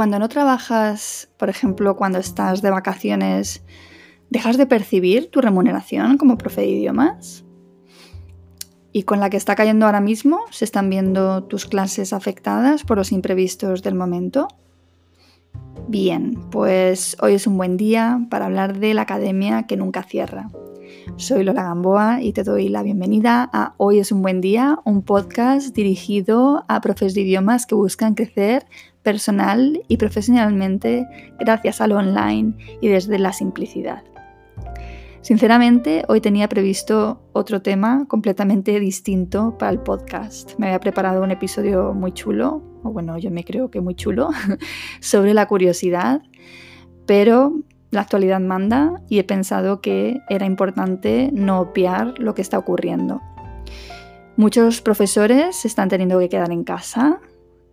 Cuando no trabajas, por ejemplo, cuando estás de vacaciones, ¿dejas de percibir tu remuneración como profe de idiomas? Y con la que está cayendo ahora mismo, ¿se están viendo tus clases afectadas por los imprevistos del momento? Bien, pues hoy es un buen día para hablar de la academia que nunca cierra. Soy Lola Gamboa y te doy la bienvenida a Hoy es un buen día, un podcast dirigido a profes de idiomas que buscan crecer personal y profesionalmente gracias a lo online y desde la simplicidad. Sinceramente, hoy tenía previsto otro tema completamente distinto para el podcast. Me había preparado un episodio muy chulo, o bueno, yo me creo que muy chulo, sobre la curiosidad, pero la actualidad manda y he pensado que era importante no obviar lo que está ocurriendo. Muchos profesores están teniendo que quedar en casa,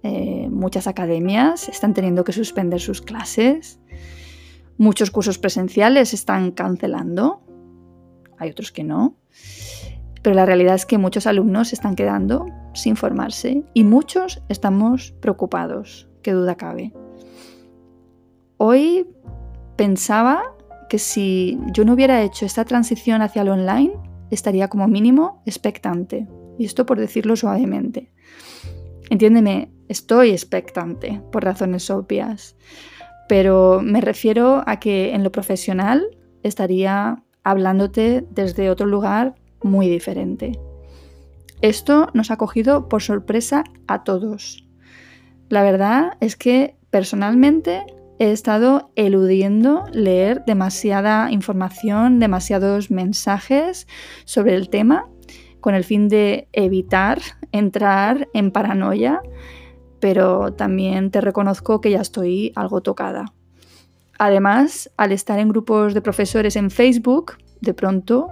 eh, muchas academias están teniendo que suspender sus clases. Muchos cursos presenciales están cancelando. Hay otros que no. Pero la realidad es que muchos alumnos están quedando sin formarse y muchos estamos preocupados, qué duda cabe. Hoy pensaba que si yo no hubiera hecho esta transición hacia lo online, estaría como mínimo expectante. Y esto por decirlo suavemente. Entiéndeme, estoy expectante por razones obvias, pero me refiero a que en lo profesional estaría hablándote desde otro lugar muy diferente. Esto nos ha cogido por sorpresa a todos. La verdad es que personalmente he estado eludiendo leer demasiada información, demasiados mensajes sobre el tema con el fin de evitar entrar en paranoia, pero también te reconozco que ya estoy algo tocada. Además, al estar en grupos de profesores en Facebook, de pronto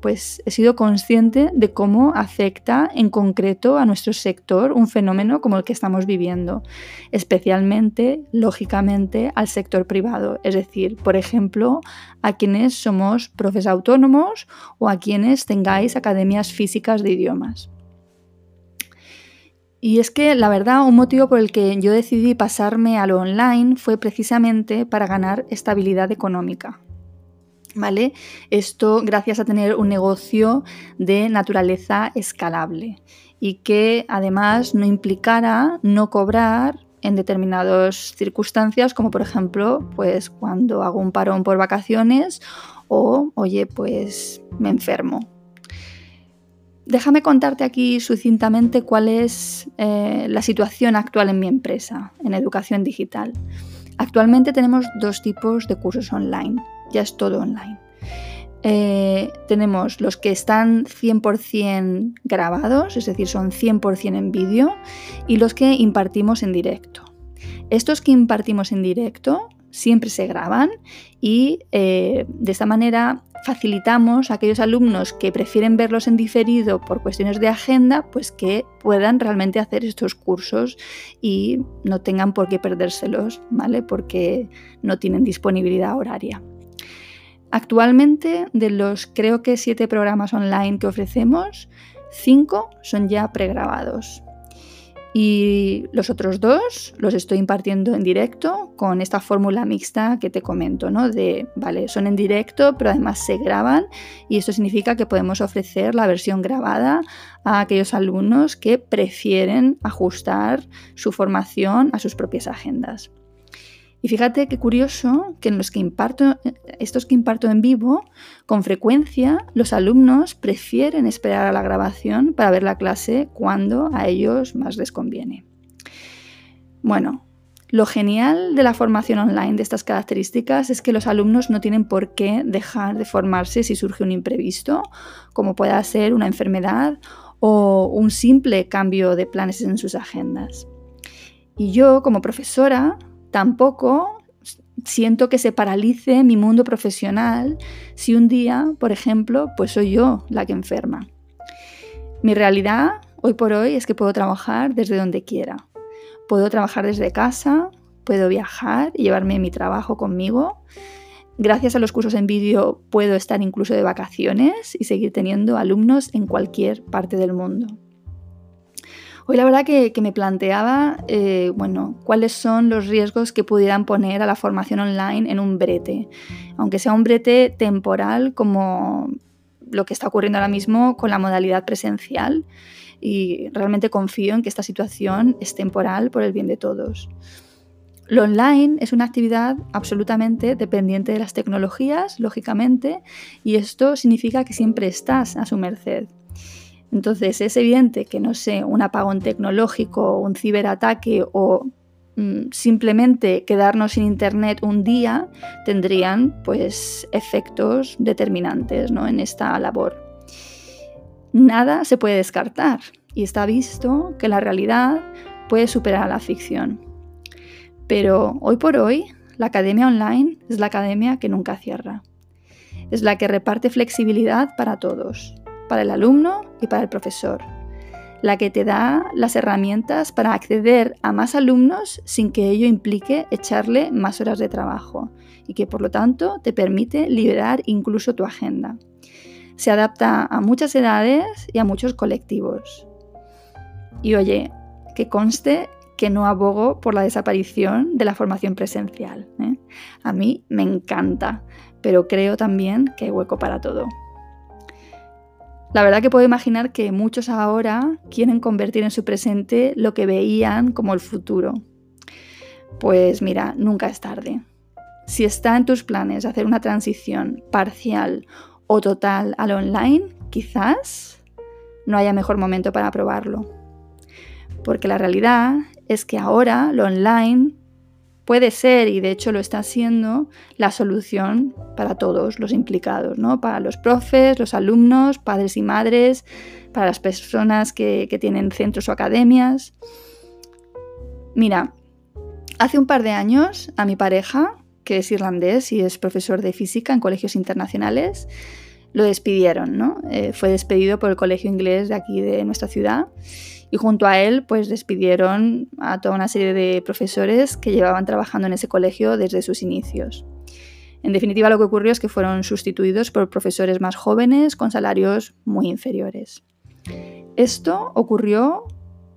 pues he sido consciente de cómo afecta en concreto a nuestro sector un fenómeno como el que estamos viviendo, especialmente, lógicamente, al sector privado, es decir, por ejemplo, a quienes somos profes autónomos o a quienes tengáis academias físicas de idiomas. Y es que la verdad, un motivo por el que yo decidí pasarme a lo online fue precisamente para ganar estabilidad económica. ¿vale? Esto gracias a tener un negocio de naturaleza escalable y que además no implicara no cobrar en determinadas circunstancias, como por ejemplo, pues cuando hago un parón por vacaciones o, oye, pues me enfermo. Déjame contarte aquí sucintamente cuál es eh, la situación actual en mi empresa, en educación digital. Actualmente tenemos dos tipos de cursos online ya es todo online. Eh, tenemos los que están 100% grabados, es decir, son 100% en vídeo, y los que impartimos en directo. Estos que impartimos en directo siempre se graban y eh, de esta manera facilitamos a aquellos alumnos que prefieren verlos en diferido por cuestiones de agenda, pues que puedan realmente hacer estos cursos y no tengan por qué perdérselos, ¿vale? Porque no tienen disponibilidad horaria. Actualmente, de los creo que siete programas online que ofrecemos, cinco son ya pregrabados. Y los otros dos los estoy impartiendo en directo con esta fórmula mixta que te comento, ¿no? De, vale, son en directo, pero además se graban y esto significa que podemos ofrecer la versión grabada a aquellos alumnos que prefieren ajustar su formación a sus propias agendas. Y fíjate qué curioso que en los que imparto, estos que imparto en vivo, con frecuencia los alumnos prefieren esperar a la grabación para ver la clase cuando a ellos más les conviene. Bueno, lo genial de la formación online de estas características es que los alumnos no tienen por qué dejar de formarse si surge un imprevisto, como pueda ser una enfermedad o un simple cambio de planes en sus agendas. Y yo, como profesora, tampoco siento que se paralice mi mundo profesional si un día, por ejemplo, pues soy yo la que enferma. Mi realidad hoy por hoy es que puedo trabajar desde donde quiera. Puedo trabajar desde casa, puedo viajar y llevarme mi trabajo conmigo. Gracias a los cursos en vídeo puedo estar incluso de vacaciones y seguir teniendo alumnos en cualquier parte del mundo. Hoy la verdad que, me planteaba, eh, bueno, cuáles son los riesgos que pudieran poner a la formación online en un brete, aunque sea un brete temporal como lo que está ocurriendo ahora mismo con la modalidad presencial y realmente confío en que esta situación es temporal por el bien de todos. Lo online es una actividad absolutamente dependiente de las tecnologías, lógicamente, y esto significa que siempre estás a su merced. Entonces es evidente que, no sé, un apagón tecnológico, un ciberataque o mm, simplemente quedarnos sin internet un día tendrían pues efectos determinantes ¿no? en esta labor. Nada se puede descartar y está visto que la realidad puede superar a la ficción. Pero hoy por hoy, la academia online es la academia que nunca cierra. Es la que reparte flexibilidad para todos, para el alumno y para el profesor. La que te da las herramientas para acceder a más alumnos sin que ello implique echarle más horas de trabajo y que por lo tanto te permite liberar incluso tu agenda. Se adapta a muchas edades y a muchos colectivos. Y oye, que conste que no abogo por la desaparición de la formación presencial. ¿eh? A mí me encanta, pero creo también que hay hueco para todo. La verdad que puedo imaginar que muchos ahora quieren convertir en su presente lo que veían como el futuro. Pues mira, nunca es tarde. Si está en tus planes hacer una transición parcial o total al online, quizás no haya mejor momento para probarlo. Porque la realidad es que ahora lo online puede ser, y de hecho lo está siendo, la solución para todos los implicados, ¿no? Para los profes, los alumnos, padres y madres, para las personas que, que tienen centros o academias. Mira, hace un par de años a mi pareja, que es irlandés y es profesor de física en colegios internacionales, lo despidieron, ¿no? Eh, fue despedido por el colegio inglés de aquí de nuestra ciudad y junto a él pues despidieron a toda una serie de profesores que llevaban trabajando en ese colegio desde sus inicios. En definitiva lo que ocurrió es que fueron sustituidos por profesores más jóvenes con salarios muy inferiores. Esto ocurrió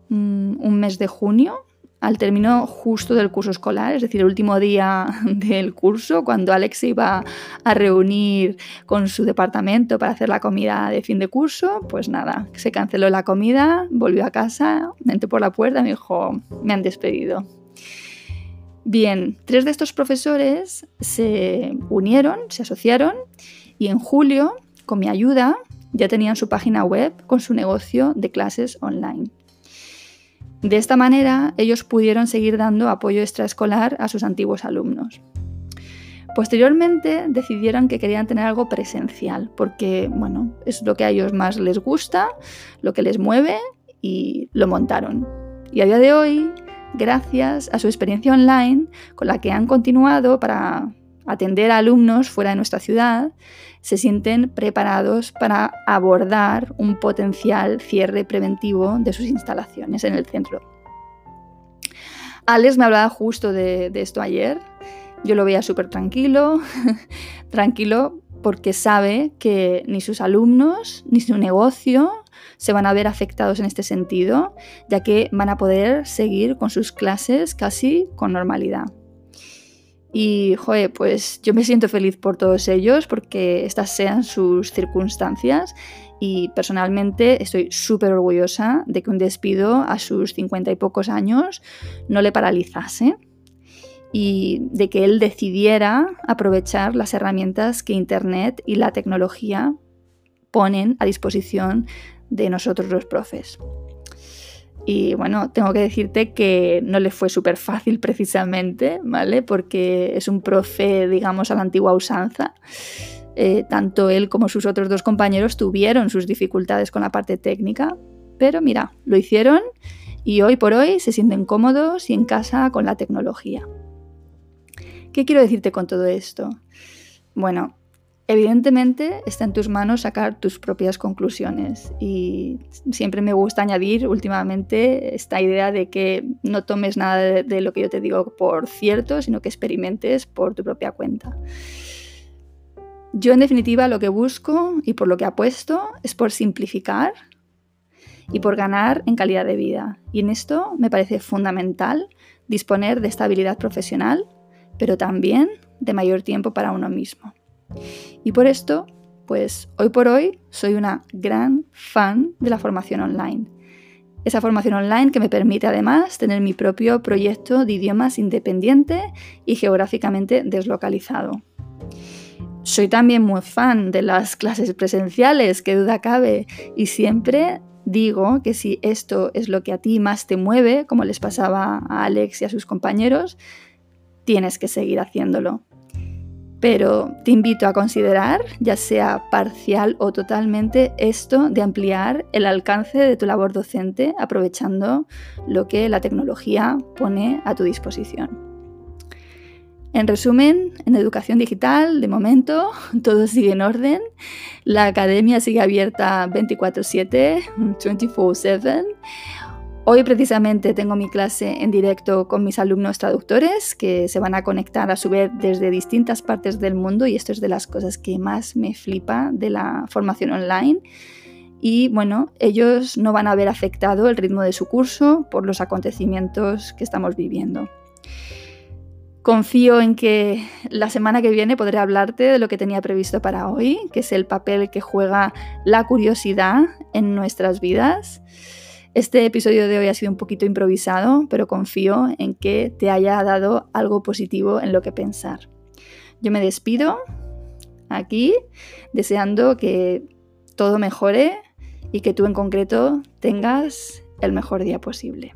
mm, un mes de junio al término justo del curso escolar, es decir, el último día del curso, cuando Alex se iba a reunir con su departamento para hacer la comida de fin de curso, pues nada, se canceló la comida, volvió a casa, entró por la puerta y me dijo, me han despedido. Bien, tres de estos profesores se unieron, se asociaron y en julio, con mi ayuda, ya tenían su página web con su negocio de clases online. De esta manera, ellos pudieron seguir dando apoyo extraescolar a sus antiguos alumnos. Posteriormente decidieron que querían tener algo presencial, porque bueno, es lo que a ellos más les gusta, lo que les mueve y lo montaron. Y a día de hoy, gracias a su experiencia online, con la que han continuado para atender a alumnos fuera de nuestra ciudad, se sienten preparados para abordar un potencial cierre preventivo de sus instalaciones en el centro. Alex me hablaba justo de, esto ayer. Yo lo veía súper tranquilo, tranquilo porque sabe que ni sus alumnos ni su negocio se van a ver afectados en este sentido, ya que van a poder seguir con sus clases casi con normalidad. Y, joder, pues yo me siento feliz por todos ellos porque estas sean sus circunstancias y personalmente estoy súper orgullosa de que un despido a sus cincuenta y pocos años no le paralizase y de que él decidiera aprovechar las herramientas que Internet y la tecnología ponen a disposición de nosotros los profes. Y bueno, tengo que decirte que no le fue súper fácil precisamente, ¿vale? Porque es un profe, digamos, a la antigua usanza. Eh, tanto él como sus otros dos compañeros tuvieron sus dificultades con la parte técnica, pero mira, lo hicieron y hoy por hoy se sienten cómodos y en casa con la tecnología. ¿Qué quiero decirte con todo esto? Bueno, Evidentemente está en tus manos sacar tus propias conclusiones y siempre me gusta añadir últimamente esta idea de que no tomes nada de, lo que yo te digo por cierto, sino que experimentes por tu propia cuenta. Yo en definitiva lo que busco y por lo que apuesto es por simplificar y por ganar en calidad de vida. Y en esto me parece fundamental disponer de estabilidad profesional, pero también de mayor tiempo para uno mismo. Y por esto, pues hoy por hoy soy una gran fan de la formación online. Esa formación online que me permite además tener mi propio proyecto de idiomas independiente y geográficamente deslocalizado. Soy también muy fan de las clases presenciales, que duda cabe, y siempre digo que si esto es lo que a ti más te mueve, como les pasaba a Alex y a sus compañeros, tienes que seguir haciéndolo pero te invito a considerar, ya sea parcial o totalmente, esto de ampliar el alcance de tu labor docente aprovechando lo que la tecnología pone a tu disposición. En resumen, en educación digital, de momento, todo sigue en orden. La academia sigue abierta 24/7, 24/7. Hoy precisamente tengo mi clase en directo con mis alumnos traductores que se van a conectar a su vez desde distintas partes del mundo y esto es de las cosas que más me flipa de la formación online. Y bueno, ellos no van a ver afectado el ritmo de su curso por los acontecimientos que estamos viviendo. Confío en que la semana que viene podré hablarte de lo que tenía previsto para hoy, que es el papel que juega la curiosidad en nuestras vidas. Este episodio de hoy ha sido un poquito improvisado, pero confío en que te haya dado algo positivo en lo que pensar. Yo me despido aquí deseando que todo mejore y que tú en concreto tengas el mejor día posible.